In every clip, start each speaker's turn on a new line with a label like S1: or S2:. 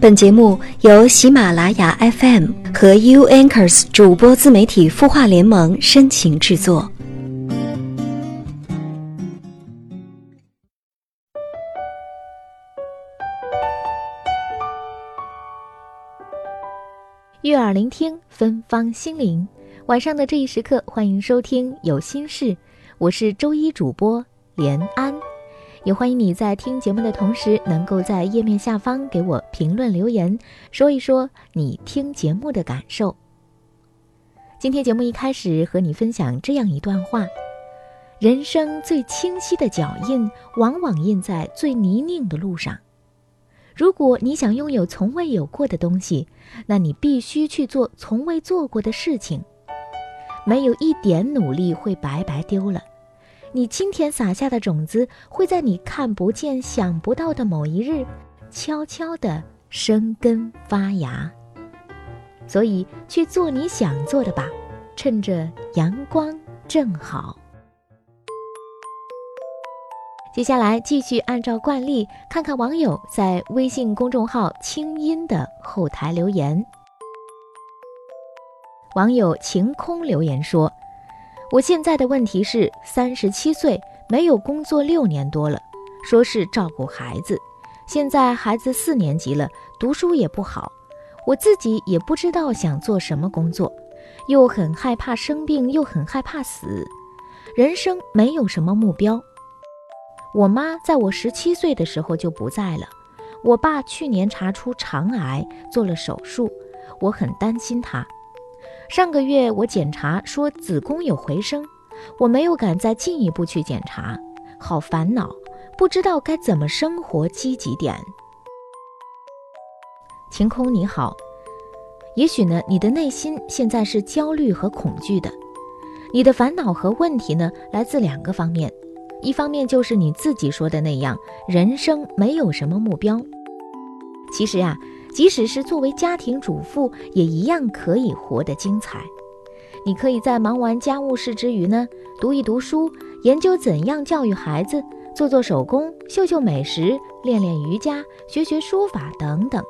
S1: 本节目由喜马拉雅 FM 和 U Anchors 主播自媒体孵化联盟深情制作。
S2: 悦耳聆听，芬芳心灵。晚上的这一时刻，欢迎收听《有心事》，我是周一主播连安。也欢迎你在听节目的同时，能够在页面下方给我评论留言，说一说你听节目的感受。今天节目一开始和你分享这样一段话：人生最清晰的脚印，往往印在最泥泞的路上。如果你想拥有从未有过的东西，那你必须去做从未做过的事情。没有一点努力会白白丢了。你今天撒下的种子，会在你看不见、想不到的某一日，悄悄地生根发芽。所以，去做你想做的吧，趁着阳光正好。接下来，继续按照惯例，看看网友在微信公众号“清音”的后台留言。网友晴空留言说。我现在的问题是三十七岁，没有工作六年多了，说是照顾孩子，现在孩子四年级了，读书也不好，我自己也不知道想做什么工作，又很害怕生病，又很害怕死，人生没有什么目标。我妈在我十七岁的时候就不在了，我爸去年查出肠癌，做了手术，我很担心他。上个月我检查说子宫有回声，我没有敢再进一步去检查，好烦恼，不知道该怎么生活积极点。晴空你好，也许呢你的内心现在是焦虑和恐惧的，你的烦恼和问题呢来自两个方面，一方面就是你自己说的那样，人生没有什么目标。其实呀。即使是作为家庭主妇，也一样可以活得精彩。你可以在忙完家务事之余呢，读一读书，研究怎样教育孩子，做做手工，秀秀美食，练练瑜伽，学学书法等等。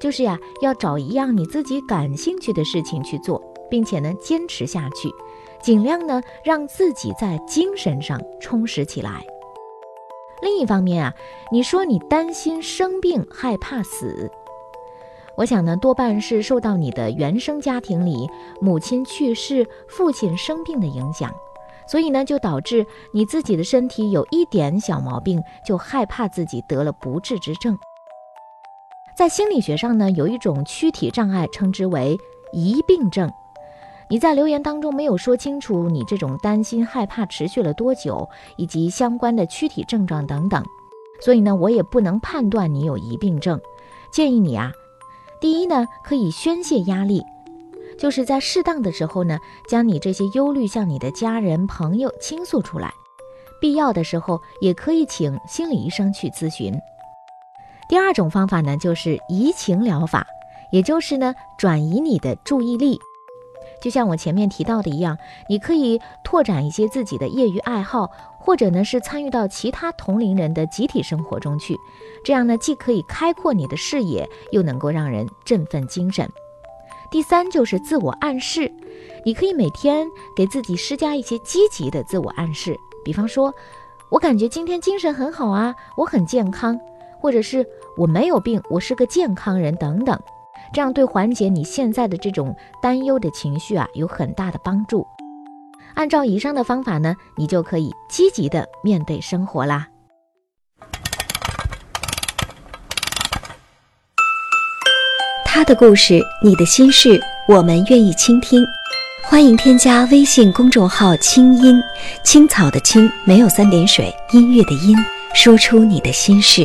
S2: 就是呀，要找一样你自己感兴趣的事情去做，并且呢，坚持下去，尽量呢，让自己在精神上充实起来。另一方面啊，你说你担心生病，害怕死。我想呢，多半是受到你的原生家庭里母亲去世、父亲生病的影响，所以呢，就导致你自己的身体有一点小毛病，就害怕自己得了不治之症。在心理学上呢，有一种躯体障碍，称之为疑病症。你在留言当中没有说清楚你这种担心、害怕持续了多久，以及相关的躯体症状等等，所以呢，我也不能判断你有疑病症。建议你啊。第一呢，可以宣泄压力，就是在适当的时候呢，将你这些忧虑向你的家人朋友倾诉出来，必要的时候也可以请心理医生去咨询。第二种方法呢，就是移情疗法，也就是呢，转移你的注意力。就像我前面提到的一样，你可以拓展一些自己的业余爱好，或者呢是参与到其他同龄人的集体生活中去，这样呢既可以开阔你的视野，又能够让人振奋精神。第三就是自我暗示，你可以每天给自己施加一些积极的自我暗示，比方说，我感觉今天精神很好啊，我很健康，或者是我没有病，我是个健康人等等。这样对缓解你现在的这种担忧的情绪啊，有很大的帮助。按照以上的方法呢，你就可以积极的面对生活啦。
S1: 他的故事，你的心事，我们愿意倾听。欢迎添加微信公众号“清音青草”的青没有三点水，音乐的音，说出你的心事。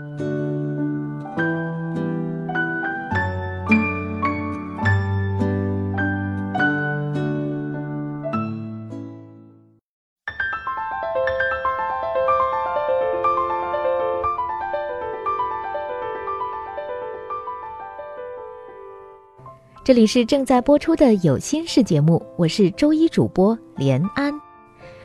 S2: 这里是正在播出的有心事节目，我是周一主播连安。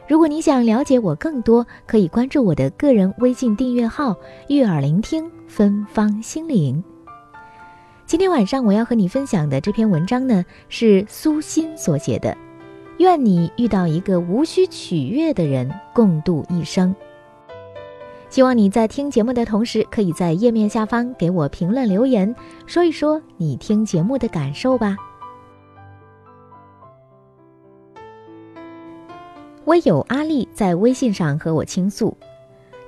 S2: 如果你想了解我更多，可以关注我的个人微信订阅号“悦耳聆听芬芳心灵”。今天晚上我要和你分享的这篇文章呢，是苏欣所写的。愿你遇到一个无需取悦的人，共度一生。希望你在听节目的同时，可以在页面下方给我评论留言，说一说你听节目的感受吧。微友阿丽在微信上和我倾诉，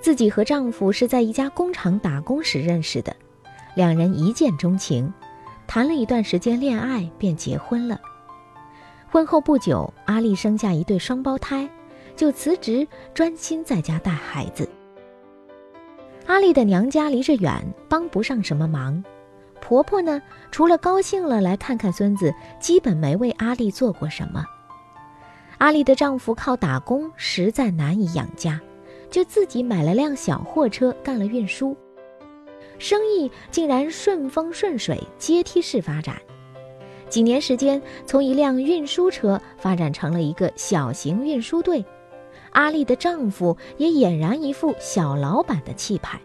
S2: 自己和丈夫是在一家工厂打工时认识的，两人一见钟情，谈了一段时间恋爱便结婚了。婚后不久，阿丽生下一对双胞胎，就辞职专心在家带孩子。阿丽的娘家离着远，帮不上什么忙。婆婆呢，除了高兴了来看看孙子，基本没为阿丽做过什么。阿丽的丈夫靠打工实在难以养家，就自己买了辆小货车干了运输，生意竟然顺风顺水，阶梯式发展。几年时间，从一辆运输车发展成了一个小型运输队。阿丽的丈夫也俨然一副小老板的气派。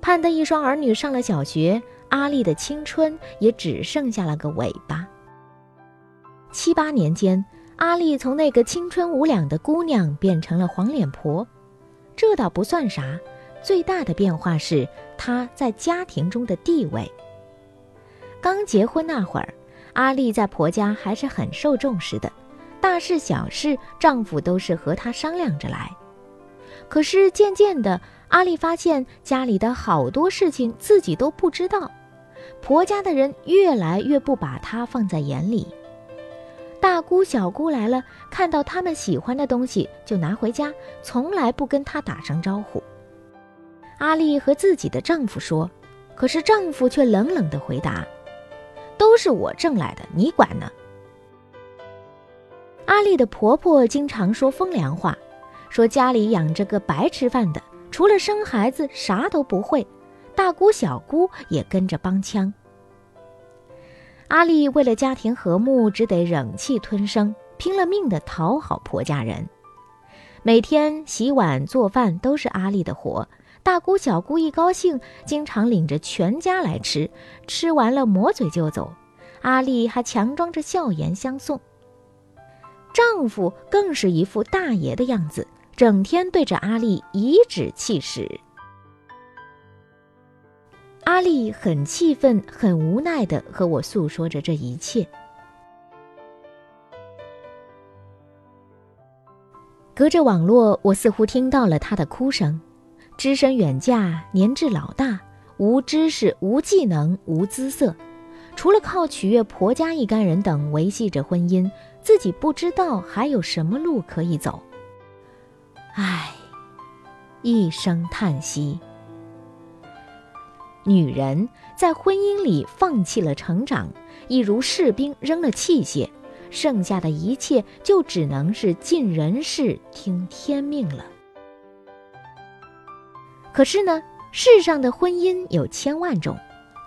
S2: 盼得一双儿女上了小学，阿丽的青春也只剩下了个尾巴。七八年间，阿丽从那个青春无两的姑娘变成了黄脸婆，这倒不算啥，最大的变化是她在家庭中的地位。刚结婚那会儿，阿丽在婆家还是很受重视的。大事小事，丈夫都是和她商量着来。可是渐渐的，阿丽发现家里的好多事情自己都不知道，婆家的人越来越不把她放在眼里。大姑小姑来了，看到他们喜欢的东西就拿回家，从来不跟她打声招呼。阿丽和自己的丈夫说，可是丈夫却冷冷地回答：“都是我挣来的，你管呢？”阿丽的婆婆经常说风凉话，说家里养着个白吃饭的，除了生孩子啥都不会。大姑小姑也跟着帮腔。阿丽为了家庭和睦，只得忍气吞声，拼了命的讨好婆家人。每天洗碗做饭都是阿丽的活，大姑小姑一高兴，经常领着全家来吃，吃完了抹嘴就走，阿丽还强装着笑颜相送。丈夫更是一副大爷的样子，整天对着阿丽颐指气使。阿丽很气愤、很无奈的和我诉说着这一切。隔着网络，我似乎听到了她的哭声：只身远嫁，年至老大，无知识、无技能、无姿色，除了靠取悦婆家一干人等维系着婚姻。自己不知道还有什么路可以走。唉，一声叹息。女人在婚姻里放弃了成长，一如士兵扔了器械，剩下的一切就只能是尽人事听天命了。可是呢，世上的婚姻有千万种，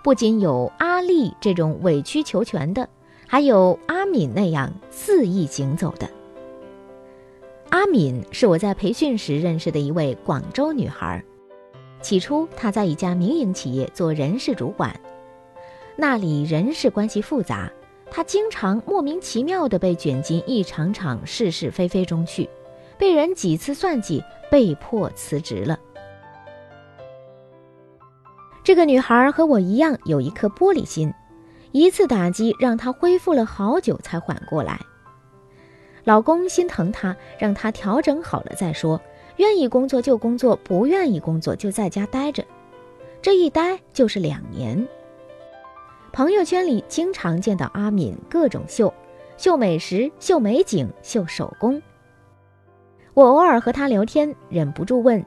S2: 不仅有阿丽这种委曲求全的。还有阿敏那样肆意行走的。阿敏是我在培训时认识的一位广州女孩，起初她在一家民营企业做人事主管，那里人事关系复杂，她经常莫名其妙地被卷进一场场是是非非中去，被人几次算计，被迫辞职了。这个女孩和我一样有一颗玻璃心。一次打击让她恢复了好久才缓过来。老公心疼她，让她调整好了再说，愿意工作就工作，不愿意工作就在家待着。这一待就是两年。朋友圈里经常见到阿敏各种秀，秀美食、秀美景、秀手工。我偶尔和她聊天，忍不住问：“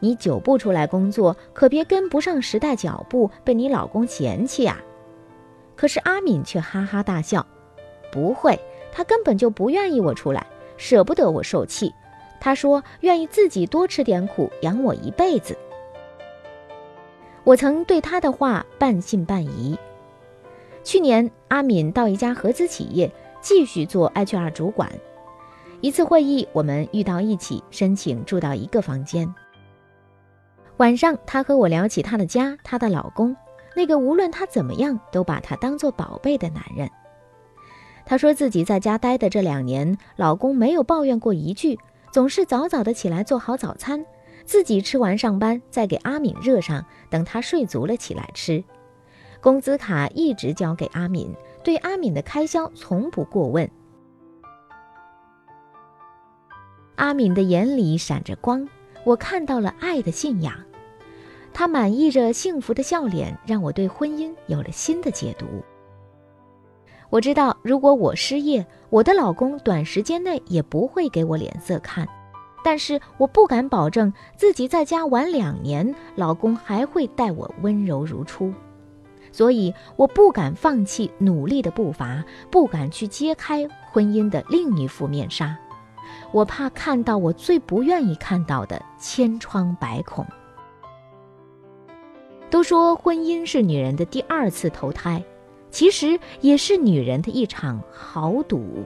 S2: 你久不出来工作，可别跟不上时代脚步，被你老公嫌弃啊！”可是阿敏却哈哈大笑：“不会，他根本就不愿意我出来，舍不得我受气。他说愿意自己多吃点苦，养我一辈子。”我曾对他的话半信半疑。去年，阿敏到一家合资企业继续做 HR 主管。一次会议，我们遇到一起，申请住到一个房间。晚上，她和我聊起她的家，她的老公，那个无论她怎么样都把她当做宝贝的男人。她说自己在家待的这两年，老公没有抱怨过一句，总是早早的起来做好早餐。自己吃完上班，再给阿敏热上，等她睡足了起来吃。工资卡一直交给阿敏，对阿敏的开销从不过问。阿敏的眼里闪着光，我看到了爱的信仰。她满意着幸福的笑脸，让我对婚姻有了新的解读。我知道，如果我失业，我的老公短时间内也不会给我脸色看。但是我不敢保证自己在家玩两年，老公还会待我温柔如初，所以我不敢放弃努力的步伐，不敢去揭开婚姻的另一副面纱，我怕看到我最不愿意看到的千疮百孔。都说婚姻是女人的第二次投胎，其实也是女人的一场豪赌。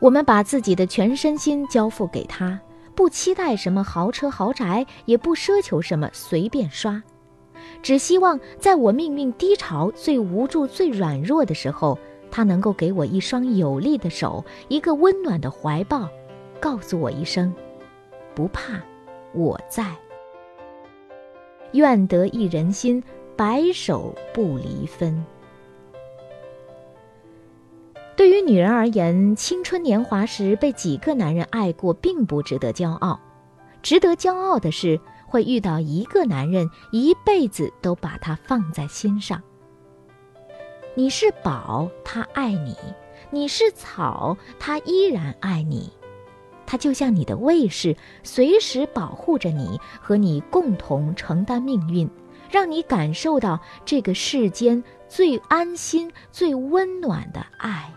S2: 我们把自己的全身心交付给他，不期待什么豪车豪宅，也不奢求什么随便刷，只希望在我命运低潮、最无助、最软弱的时候，他能够给我一双有力的手，一个温暖的怀抱，告诉我一声：“不怕，我在。”愿得一人心，白首不离分。对于女人而言，青春年华时被几个男人爱过，并不值得骄傲。值得骄傲的是，会遇到一个男人，一辈子都把她放在心上。你是宝，他爱你；你是草，他依然爱你。他就像你的卫士，随时保护着你，和你共同承担命运，让你感受到这个世间最安心、最温暖的爱。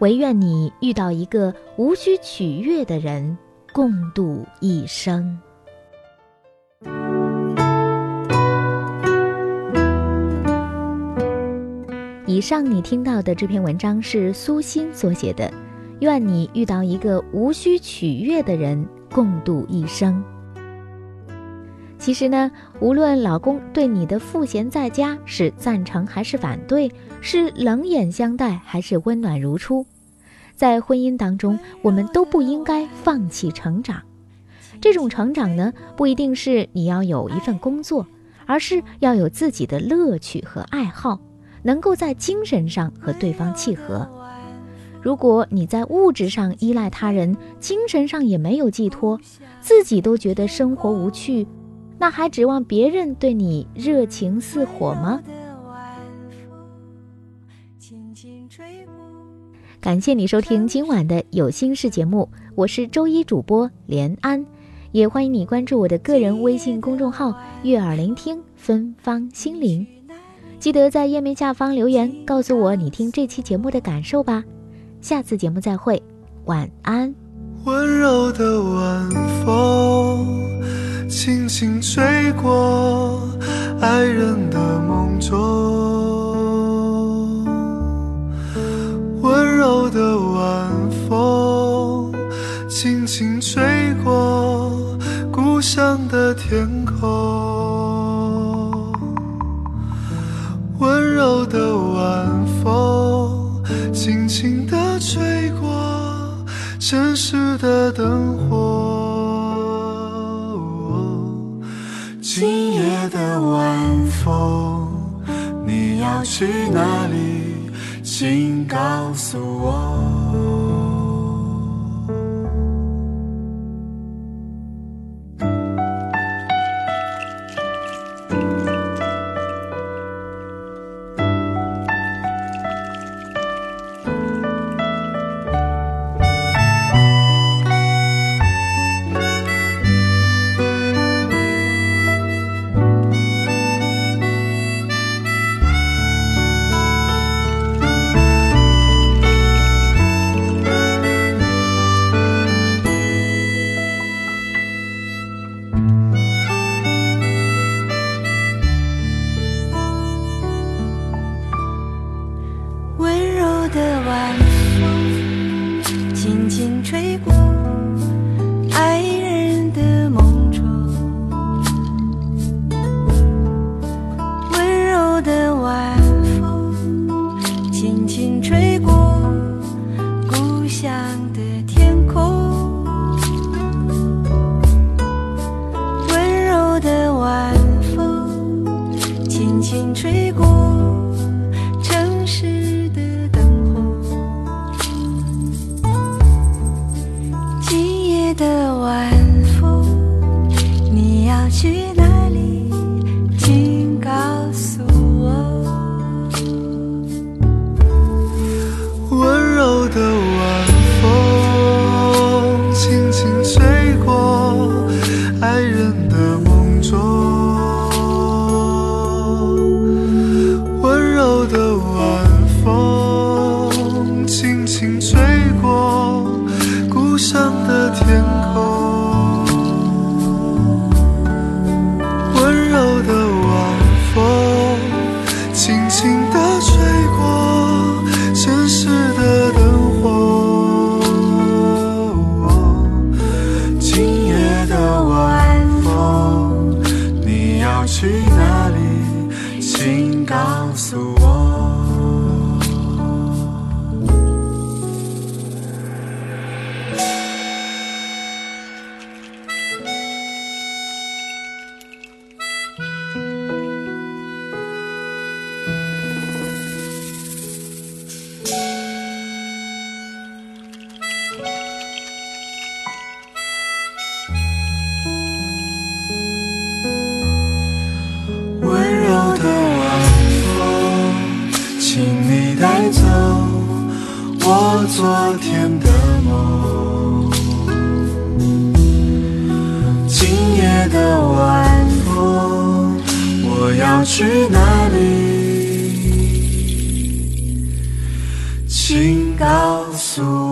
S2: 唯愿你遇到一个无需取悦的人，共度一生。上你听到的这篇文章是苏欣所写的，愿你遇到一个无需取悦的人，共度一生。其实呢，无论老公对你的赋闲在家是赞成还是反对，是冷眼相待还是温暖如初。在婚姻当中，我们都不应该放弃成长。这种成长呢，不一定是你要有一份工作，而是要有自己的乐趣和爱好，能够在精神上和对方契合。如果你在物质上依赖他人，精神上也没有寄托，自己都觉得生活无趣，那还指望别人对你热情似火吗？感谢你收听今晚的有心事节目，我是周一主播连安，也欢迎你关注我的个人微信公众号“悦耳聆听芬芳心灵”，记得在页面下方留言告诉我你听这期节目的感受吧。下次节目再会，晚安。
S3: 温柔的晚风轻轻吹过爱人的梦中。温柔的晚风轻轻吹过故乡的天空，晚风轻轻的吹过城市的灯火今夜的晚风你要去哪里？请告诉我。
S1: 请告诉